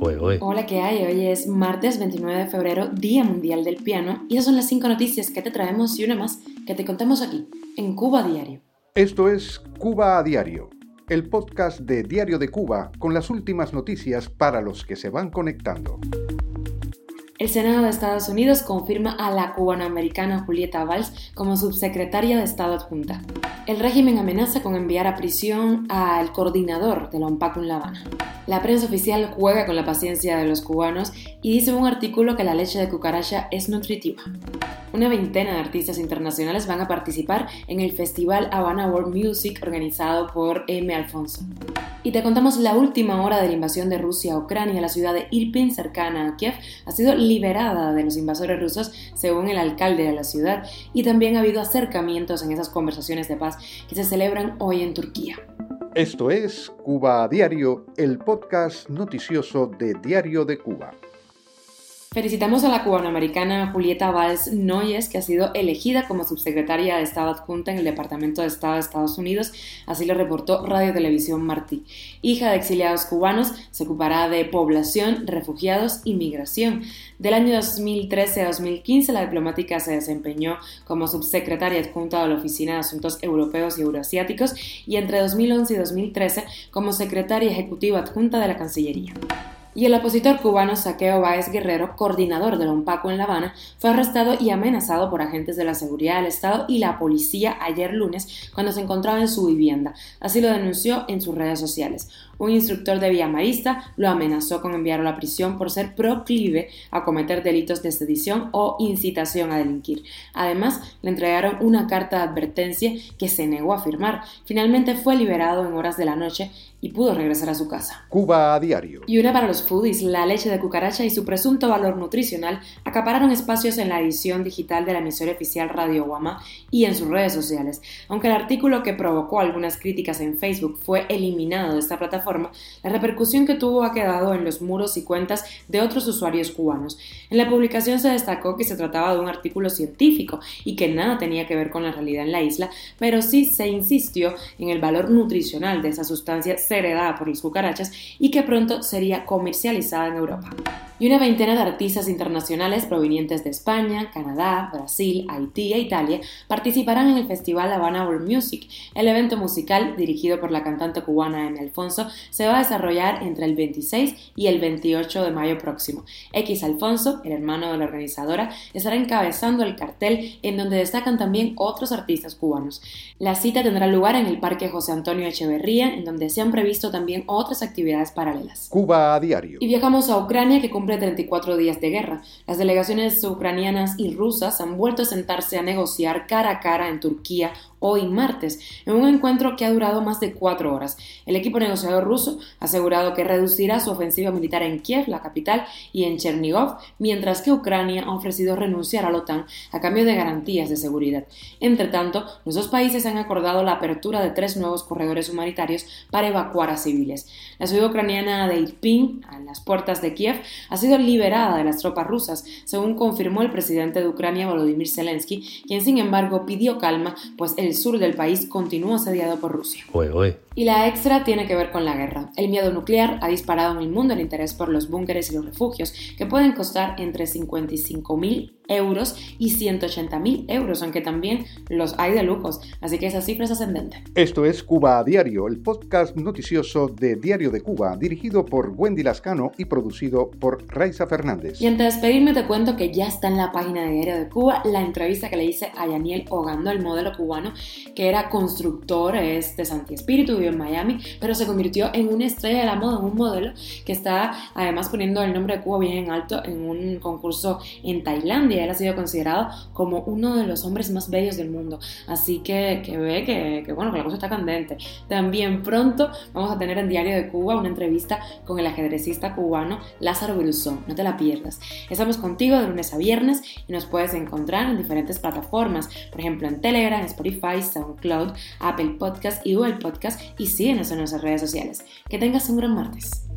Hola, ¿qué hay? Hoy es martes 29 de febrero, Día Mundial del Piano, y esas son las cinco noticias que te traemos y una más que te contamos aquí, en Cuba Diario. Esto es Cuba a Diario, el podcast de Diario de Cuba con las últimas noticias para los que se van conectando. El Senado de Estados Unidos confirma a la cubanoamericana Julieta Valls como subsecretaria de Estado adjunta. El régimen amenaza con enviar a prisión al coordinador de la UNPAC en La Habana. La prensa oficial juega con la paciencia de los cubanos y dice en un artículo que la leche de cucaracha es nutritiva. Una veintena de artistas internacionales van a participar en el Festival Habana World Music organizado por M. Alfonso. Y te contamos la última hora de la invasión de Rusia a Ucrania. La ciudad de Irpin, cercana a Kiev, ha sido liberada de los invasores rusos, según el alcalde de la ciudad. Y también ha habido acercamientos en esas conversaciones de paz que se celebran hoy en Turquía. Esto es Cuba a Diario, el podcast noticioso de Diario de Cuba. Felicitamos a la cubanoamericana Julieta Valls Noyes, que ha sido elegida como subsecretaria de Estado adjunta en el Departamento de Estado de Estados Unidos, así lo reportó Radio Televisión Martí. Hija de exiliados cubanos, se ocupará de población, refugiados y migración. Del año 2013 a 2015, la diplomática se desempeñó como subsecretaria adjunta de la Oficina de Asuntos Europeos y Euroasiáticos y entre 2011 y 2013 como secretaria ejecutiva adjunta de la Cancillería y el opositor cubano Saqueo Báez Guerrero, coordinador del OMPACO en La Habana, fue arrestado y amenazado por agentes de la seguridad del Estado y la policía ayer lunes cuando se encontraba en su vivienda. Así lo denunció en sus redes sociales. Un instructor de Villamarista lo amenazó con enviarlo a prisión por ser proclive a cometer delitos de sedición o incitación a delinquir. Además, le entregaron una carta de advertencia que se negó a firmar. Finalmente fue liberado en horas de la noche y pudo regresar a su casa. Cuba a diario. Y una para los foodies, la leche de cucaracha y su presunto valor nutricional acapararon espacios en la edición digital de la emisora oficial Radio Guama y en sus redes sociales. Aunque el artículo que provocó algunas críticas en Facebook fue eliminado de esta plataforma, la repercusión que tuvo ha quedado en los muros y cuentas de otros usuarios cubanos. En la publicación se destacó que se trataba de un artículo científico y que nada tenía que ver con la realidad en la isla, pero sí se insistió en el valor nutricional de esa sustancia heredada por las cucarachas y que pronto sería comercializada en Europa y una veintena de artistas internacionales provenientes de España, Canadá, Brasil, Haití e Italia participarán en el Festival Habana World Music. El evento musical, dirigido por la cantante cubana M. Alfonso, se va a desarrollar entre el 26 y el 28 de mayo próximo. X Alfonso, el hermano de la organizadora, estará encabezando el cartel en donde destacan también otros artistas cubanos. La cita tendrá lugar en el Parque José Antonio Echeverría, en donde se han previsto también otras actividades paralelas. Cuba a diario. Y viajamos a Ucrania, que cumple 34 días de guerra. Las delegaciones ucranianas y rusas han vuelto a sentarse a negociar cara a cara en Turquía hoy martes, en un encuentro que ha durado más de cuatro horas. El equipo negociador ruso ha asegurado que reducirá su ofensiva militar en Kiev, la capital, y en Chernigov, mientras que Ucrania ha ofrecido renunciar a la OTAN a cambio de garantías de seguridad. Entre tanto, los dos países han acordado la apertura de tres nuevos corredores humanitarios para evacuar a civiles. La ciudad ucraniana de Irpin, a las puertas de Kiev, ha sido liberada de las tropas rusas, según confirmó el presidente de Ucrania, Volodymyr Zelensky, quien sin embargo pidió calma, pues el el sur del país continúa asediado por Rusia. Y la extra tiene que ver con la guerra. El miedo nuclear ha disparado en el mundo el interés por los búnkeres y los refugios, que pueden costar entre 55.000 euros y 180.000 euros, aunque también los hay de lujos. Así que esa cifra es ascendente. Esto es Cuba a Diario, el podcast noticioso de Diario de Cuba, dirigido por Wendy Lascano y producido por Raiza Fernández. Y antes de despedirme te cuento que ya está en la página de Diario de Cuba la entrevista que le hice a Daniel Ogando, el modelo cubano, que era constructor, es de Santi Espíritu, vive en Miami, pero se convirtió en una estrella de la moda, en un modelo que está además poniendo el nombre de Cuba bien en alto en un concurso en Tailandia. Él ha sido considerado como uno de los hombres más bellos del mundo. Así que, ve que, bueno, que la cosa está candente. También pronto vamos a tener en Diario de Cuba una entrevista con el ajedrecista cubano Lázaro Brusón. No te la pierdas. Estamos contigo de lunes a viernes y nos puedes encontrar en diferentes plataformas, por ejemplo en Telegram, Spotify, SoundCloud, Apple Podcast y Google Podcast y síguenos en nuestras redes sociales. Que tengas un gran martes.